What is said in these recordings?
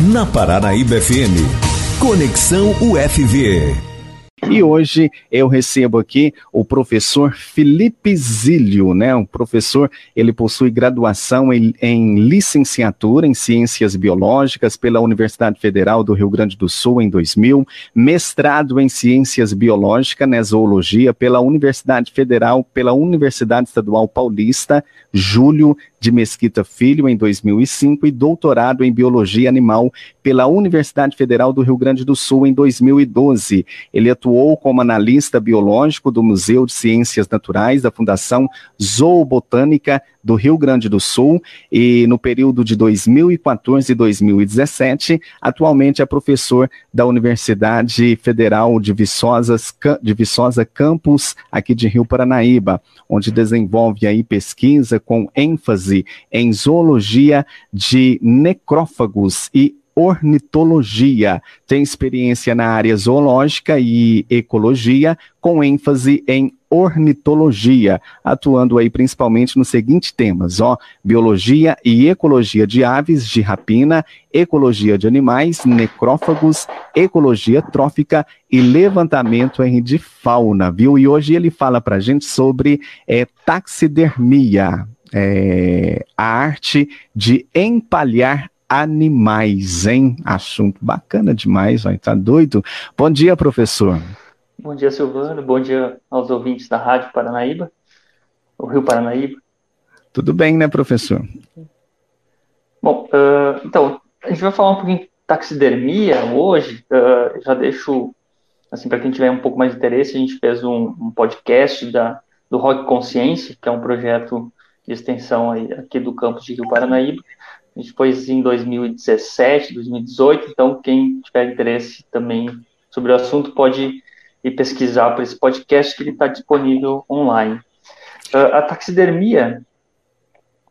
na Paranaíba FM. Conexão UFV. E hoje eu recebo aqui o professor Felipe Zílio, né? O professor, ele possui graduação em, em, licenciatura em Ciências Biológicas pela Universidade Federal do Rio Grande do Sul em 2000, mestrado em Ciências Biológicas, né, Zoologia pela Universidade Federal, pela Universidade Estadual Paulista, Júlio de Mesquita Filho, em 2005, e doutorado em Biologia Animal pela Universidade Federal do Rio Grande do Sul, em 2012. Ele atuou como analista biológico do Museu de Ciências Naturais da Fundação Zoobotânica do Rio Grande do Sul e no período de 2014 e 2017, atualmente é professor da Universidade Federal de, Viçosas, de Viçosa Campus, aqui de Rio Paranaíba, onde desenvolve aí pesquisa com ênfase em zoologia de necrófagos e ornitologia. Tem experiência na área zoológica e ecologia, com ênfase em ornitologia, atuando aí principalmente nos seguintes temas, ó, biologia e ecologia de aves de rapina, ecologia de animais, necrófagos, ecologia trófica e levantamento de fauna, viu? E hoje ele fala pra gente sobre é, taxidermia, é, a arte de empalhar animais, hein? Assunto bacana demais, vai tá doido? Bom dia, professor. Bom dia, Silvano. Bom dia aos ouvintes da Rádio Paranaíba, o Rio Paranaíba. Tudo bem, né, professor? Bom, uh, então, a gente vai falar um pouquinho de taxidermia hoje. Uh, já deixo, assim, para quem tiver um pouco mais de interesse, a gente fez um, um podcast da, do Rock Consciência, que é um projeto de extensão aí, aqui do campus de Rio Paranaíba. A gente pôs em 2017, 2018, então quem tiver interesse também sobre o assunto pode ir pesquisar por esse podcast que ele está disponível online. Uh, a taxidermia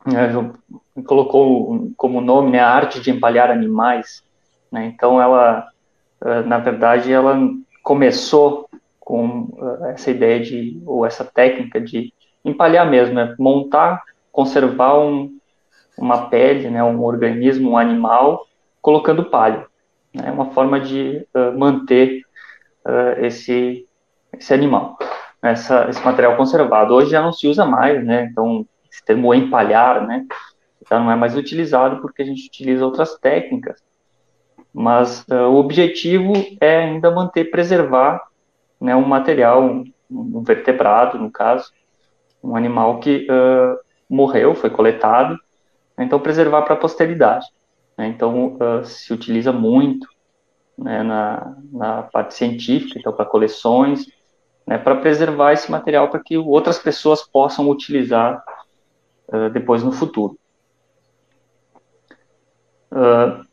uh, colocou como nome né, a arte de empalhar animais. Né, então ela, uh, na verdade, ela começou com essa ideia de ou essa técnica de empalhar mesmo, né, montar, conservar um, uma pele, né, um organismo, um animal, colocando palha. É né, uma forma de manter uh, esse, esse animal, essa, esse material conservado. Hoje já não se usa mais, né, então esse termo empalhar, né, já não é mais utilizado porque a gente utiliza outras técnicas. Mas uh, o objetivo é ainda manter, preservar né, um material, um, um vertebrado, no caso, um animal que morreu, foi coletado, então preservar para a posteridade. Né? Então uh, se utiliza muito né, na, na, parte científica, então para coleções, né, para preservar esse material para que outras pessoas possam utilizar uh, depois no futuro. Uh,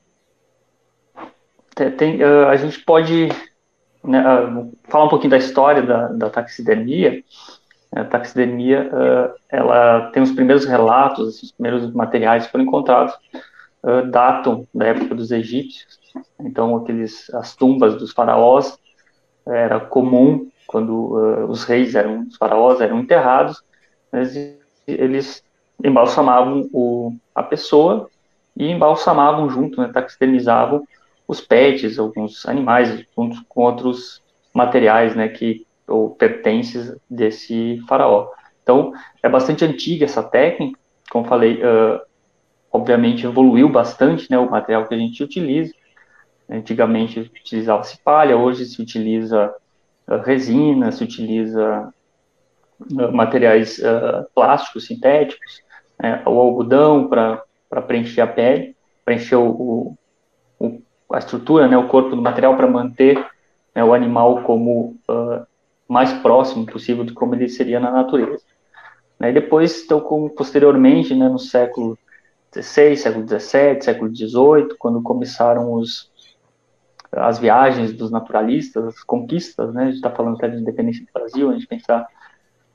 tem, a gente pode né, falar um pouquinho da história da, da taxidermia, a taxidermia, uh, ela tem os primeiros relatos, os primeiros materiais que foram encontrados, uh, datam da época dos egípcios. Então, aqueles, as tumbas dos faraós era comum quando uh, os reis eram, os faraós eram enterrados, eles, embalsamavam o, a pessoa e embalsamavam junto, né, taxidermizavam os pets, alguns animais, junto com outros materiais, né, que ou pertences desse faraó. Então, é bastante antiga essa técnica, como falei, uh, obviamente evoluiu bastante né, o material que a gente utiliza. Antigamente utilizava-se palha, hoje se utiliza uh, resina, se utiliza uh, materiais plásticos sintéticos, né, o algodão para preencher a pele, preencher o, o, a estrutura, né, o corpo do material para manter né, o animal como uh, mais próximo possível de como ele seria na natureza. Né, e depois, então, como posteriormente, né, no século XVI, século XVII, século XVIII, quando começaram os, as viagens dos naturalistas, as conquistas, né, a gente está falando até de independência do Brasil, a gente pensar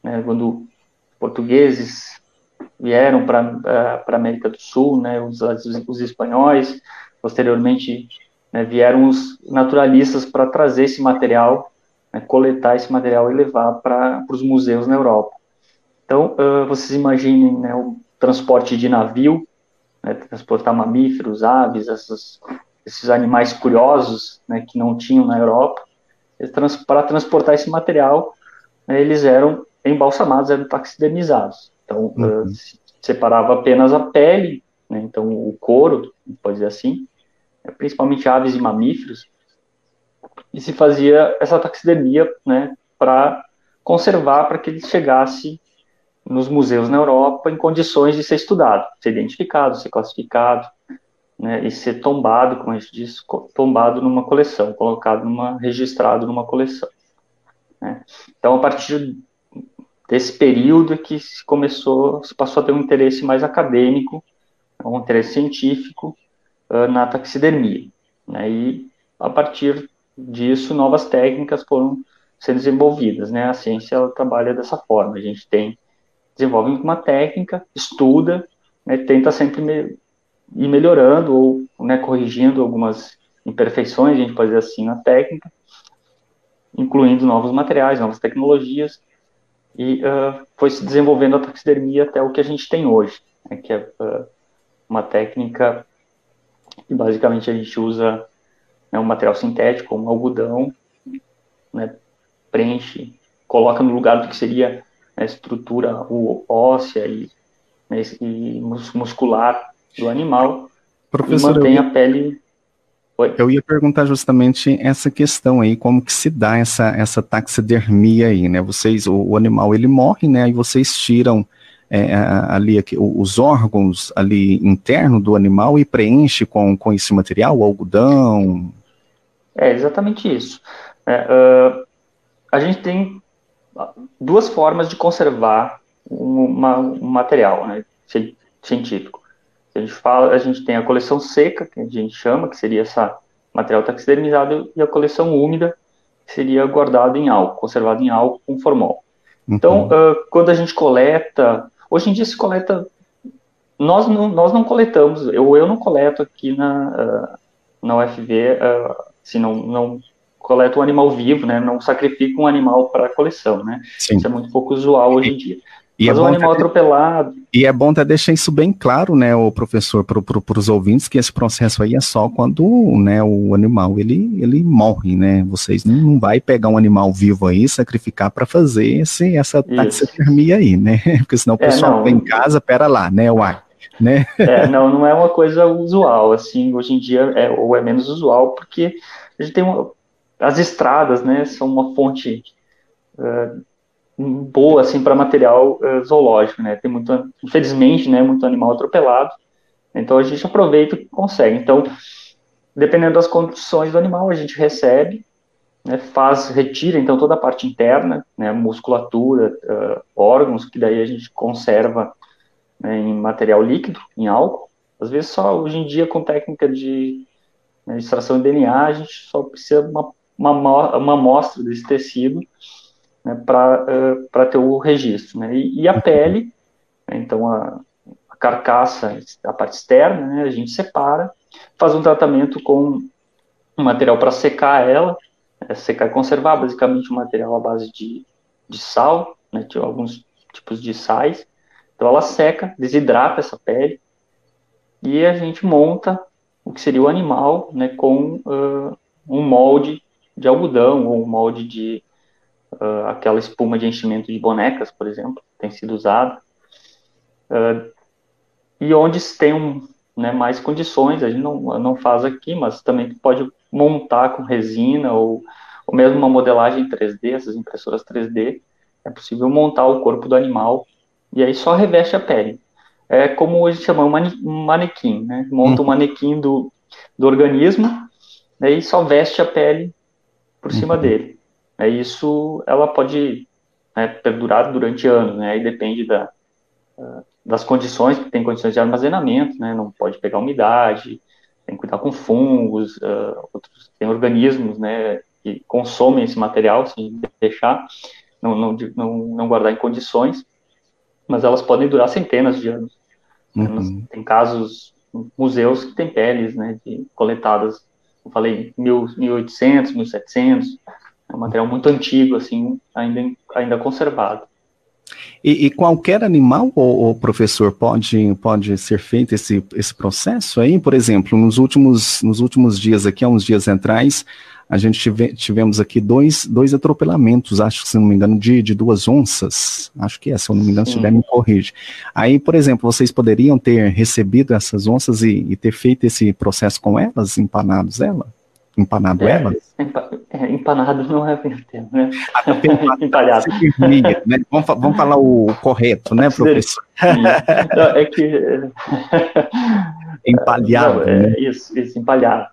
né, quando portugueses vieram para uh, a América do Sul, né, os, os, os espanhóis, posteriormente né, vieram os naturalistas para trazer esse material né, coletar esse material e levar para os museus na Europa. Então, uh, vocês imaginem né, o transporte de navio, né, transportar mamíferos, aves, essas, esses animais curiosos, né, que não tinham na Europa, trans, para transportar esse material, né, eles eram embalsamados, eram taxidermizados. Então, uhum. uh, se separava apenas a pele, né, então o couro, pode dizer assim, né, principalmente aves e mamíferos, e se fazia essa taxidermia né, para conservar, para que ele chegasse nos museus na Europa em condições de ser estudado, ser identificado, ser classificado, né, e ser tombado, como a gente diz, tombado numa coleção, colocado numa, registrado numa coleção. Né. Então, a partir desse período é que se começou, se passou a ter um interesse mais acadêmico, um interesse científico uh, na taxidermia. Né, e, a partir disso, novas técnicas foram sendo desenvolvidas, né? A ciência ela trabalha dessa forma. A gente tem desenvolve uma técnica, estuda, né, tenta sempre me, ir melhorando ou né, corrigindo algumas imperfeições, a gente pode dizer assim, na técnica, incluindo novos materiais, novas tecnologias, e uh, foi se desenvolvendo a taxidermia até o que a gente tem hoje, né, que é uh, uma técnica que basicamente a gente usa né, um material sintético, um algodão, né, preenche, coloca no lugar do que seria a estrutura óssea e, né, e muscular do animal Professor, e mantém eu... a pele Oi? Eu ia perguntar justamente essa questão aí, como que se dá essa, essa taxidermia aí, né? Vocês, o, o animal ele morre, né? E vocês tiram é, ali aqui, os órgãos ali interno do animal e preenche com, com esse material, o algodão. É exatamente isso. É, uh, a gente tem duas formas de conservar uma, um material né, científico. A gente fala, a gente tem a coleção seca, que a gente chama, que seria essa material taxidermizado, e a coleção úmida, que seria guardado em álcool, conservado em álcool com formol. Então, uhum. uh, quando a gente coleta, hoje em dia se coleta, nós não, nós não coletamos, eu, eu não coleto aqui na, uh, na UFV, uh, se não, não coleta um animal vivo, né? Não sacrifica um animal para coleção, né? Sim. Isso é muito pouco usual hoje em dia. E Mas é um animal atropelado. E é bom até deixar isso bem claro, né, o professor, para pro, os ouvintes, que esse processo aí é só quando né, o animal ele, ele morre, né? Vocês não, não vai pegar um animal vivo aí, sacrificar para fazer esse, essa taxidermia aí, né? Porque senão o é, pessoal vem em casa, pera lá, né, uai. Né? É, não, não é uma coisa usual, assim, hoje em dia, é, ou é menos usual, porque a gente tem uma, as estradas, né, são uma fonte uh, boa, assim, para material uh, zoológico, né, tem muito, infelizmente, né, muito animal atropelado, então a gente aproveita que consegue, então, dependendo das condições do animal, a gente recebe, né, faz, retira, então, toda a parte interna, né, musculatura, uh, órgãos, que daí a gente conserva né, em material líquido, em álcool, às vezes só, hoje em dia, com técnica de né, extração de DNA, a gente só precisa uma uma, uma amostra desse tecido né, para uh, ter o registro. Né? E, e a pele, né, então a, a, carcaça, a parte externa, né, a gente separa, faz um tratamento com um material para secar ela, é, secar e conservar, basicamente um material à base de, de sal, né, de alguns tipos de sais. Então ela seca, desidrata essa pele e a gente monta o que seria o animal né, com uh, um molde de algodão ou um molde de uh, aquela espuma de enchimento de bonecas, por exemplo, tem sido usada. Uh, e onde se tem um, né, mais condições, a gente não, não faz aqui, mas também pode montar com resina ou, ou mesmo uma modelagem 3D, essas impressoras 3D, é possível montar o corpo do animal e aí só reveste a pele. É como hoje chama um manequim, né? Monta um manequim do, do organismo, aí só veste a pele por cima uhum. dele. É, isso ela pode né, perdurar durante anos, né? Aí depende da, das condições, tem condições de armazenamento, né? Não pode pegar umidade, tem que cuidar com fungos, uh, outros, tem organismos, né? Que consomem esse material se deixar, não, não, não, não guardar em condições, mas elas podem durar centenas de anos. Uhum. Tem casos, museus que têm peles, né? De, coletadas eu falei, 1800, 1700, é um material muito antigo, assim, ainda, ainda conservado. E, e qualquer animal, o, professor, pode, pode ser feito esse, esse processo aí? Por exemplo, nos últimos, nos últimos dias aqui, há uns dias atrás, a gente tive, tivemos aqui dois, dois atropelamentos, acho que, se não me engano, de, de duas onças. Acho que é, se eu não me engano, se tiver, me corrige. Aí, por exemplo, vocês poderiam ter recebido essas onças e, e ter feito esse processo com elas, empanados ela? Empanado é, elas? Empa, é, empanado não é o termo, né? Ah, Empalhado. né? vamos, vamos falar o correto, né, professor? Não, é que... Empalhado. Não, é, né? Isso, isso, empalhado.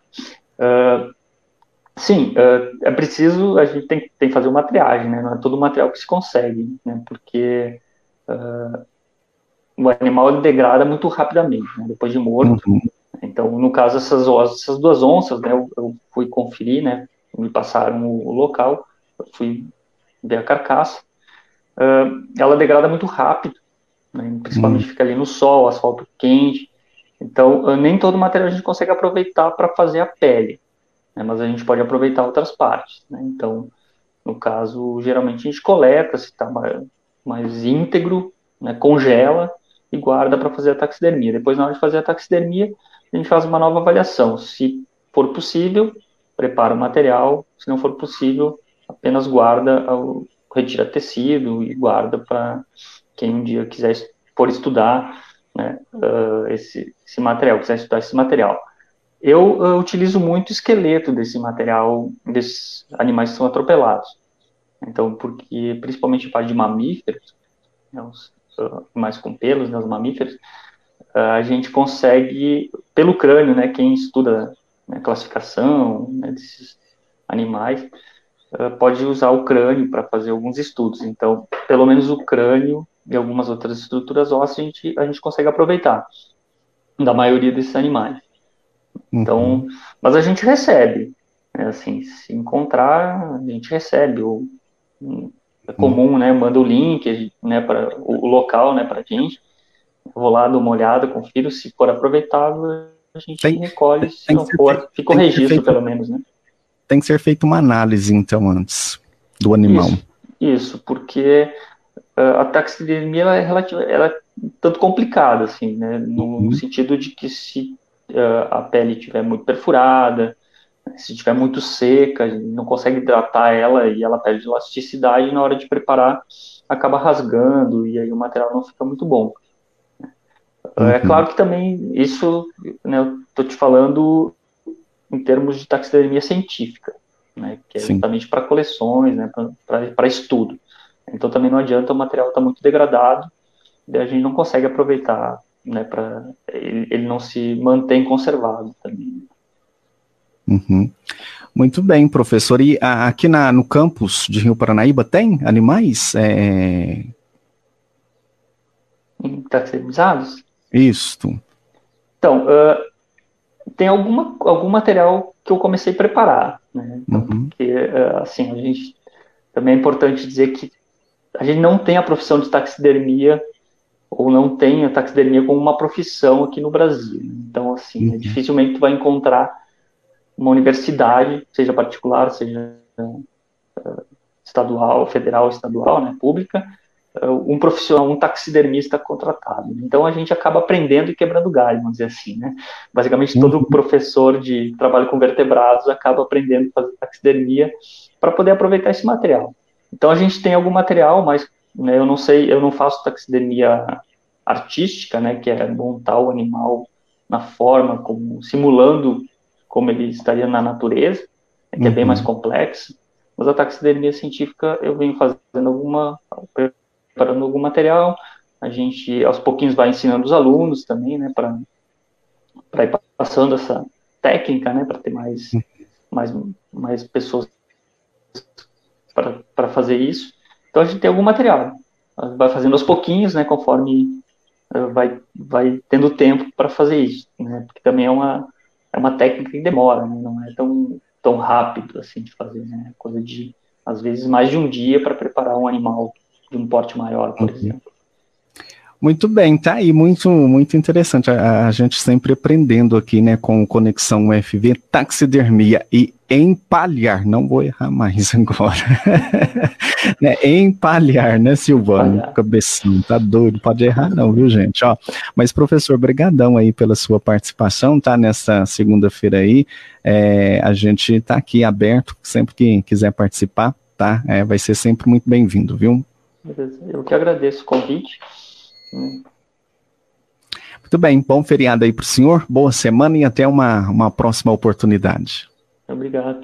Uh, sim, uh, é preciso, a gente tem, tem que fazer uma triagem, né? Não é todo material que se consegue, né? Porque uh, o animal degrada muito rapidamente, né? Depois de morto. Uhum então, no caso, essas, essas duas onças, né, eu, eu, fui conferir, né, me passaram o, o local, eu fui ver a carcaça. Uh, ela degrada muito rápido, né, principalmente hum. fica ali no sol, asfalto quente. Então, uh, nem todo material a gente consegue aproveitar para fazer a pele, né, mas a gente pode aproveitar outras partes. Né, então, no caso, geralmente a gente coleta, se está mais, mais íntegro, né, congela e guarda para fazer a taxidermia. Depois, na hora de fazer a taxidermia, a gente faz uma nova avaliação. Se for possível, prepara o material, se não for possível, apenas guarda, retira tecido e guarda para quem um dia quiser for estudar né, uh, esse, esse, material, quiser estudar esse material. Eu uh, utilizo muito esqueleto desse material, desses animais que são atropelados. Então, porque principalmente a parte de mamíferos, né, os uh, animais com pelos, né, os mamíferos, a gente consegue, pelo crânio, né, quem estuda né, classificação né, desses animais, uh, pode usar o crânio para fazer alguns estudos. Então, pelo menos o crânio e algumas outras estruturas ósseas a gente, a gente consegue aproveitar da maioria desses animais. Então, uhum. mas a gente recebe, né, assim, se encontrar, a gente recebe. O, é comum, né, manda o link, né, para o, local, né, para a gente vou lá, dou uma olhada, confiro, se for aproveitável, a gente tem, recolhe, se não for, feito, fica o registro, feito, pelo menos, né? Tem que ser feita uma análise, então, antes do animal. Isso, isso porque uh, a taxidermia ela é, relativa, ela é tanto complicada, assim, né, no uhum. sentido de que se uh, a pele estiver muito perfurada, se estiver muito seca, não consegue hidratar ela e ela perde elasticidade na hora de preparar, acaba rasgando e aí o material não fica muito bom. É uhum. É claro que também isso, né, eu estou te falando em termos de taxidermia científica, né, que é Sim. justamente para coleções, né, para estudo. Então também não adianta o material estar tá muito degradado, e a gente não consegue aproveitar, né, para ele, ele, não se mantém conservado também. Uhum. Muito bem, professor. E a, aqui na, no campus de Rio Paranaíba tem animais é... taxidemizados? Isto. Então, uh, tem alguma, algum material que eu comecei a preparar, né? Então, uhum. Porque, uh, assim, a gente também é importante dizer que a gente não tem a profissão de taxidermia ou não tem a taxidermia como uma profissão aqui no Brasil. Então, assim, uhum. dificilmente tu vai encontrar uma universidade, seja particular, seja uh, estadual, federal, estadual, né, pública, um profissional, um taxidermista contratado. Então a gente acaba aprendendo e quebrando galho, vamos dizer assim, né? Basicamente todo uhum. professor de trabalho com vertebrados acaba aprendendo a fazer taxidermia para poder aproveitar esse material. Então a gente tem algum material, mas né, eu não sei, eu não faço taxidermia artística, né, que é montar o animal na forma, como simulando como ele estaria na natureza, que uhum. é bem mais uhum. complexo. Mas a taxidermia científica eu venho fazendo alguma preparando algum material, a gente aos pouquinhos vai ensinando os alunos também, né, para ir passando essa técnica, né, para ter mais, mais, mais pessoas para fazer isso. Então a gente tem algum material, vai fazendo aos pouquinhos, né, conforme eh, vai, vai tendo tempo para fazer isso, né, porque também é uma, é uma técnica que demora, né, não é tão, tão rápido assim de fazer, né, coisa de às vezes mais de um dia para preparar um animal de um porte maior, por uhum. exemplo. Muito bem, tá aí, muito, muito interessante. A, a, gente sempre aprendendo aqui, né, com Conexão UFV, taxidermia e empalhar, não vou errar mais agora. né, empalhar, né, Silvano? Cabeção, tá doido, pode errar não, viu, gente? Ó, mas, professor, brigadão aí pela sua participação, tá, nessa segunda-feira aí, é, a gente tá aqui aberto, sempre que quiser participar, tá, é, vai ser sempre muito bem-vindo, viu? Eu que agradeço o convite. Muito bem, bom feriado aí para o senhor, boa semana e até uma, uma próxima oportunidade. Obrigado.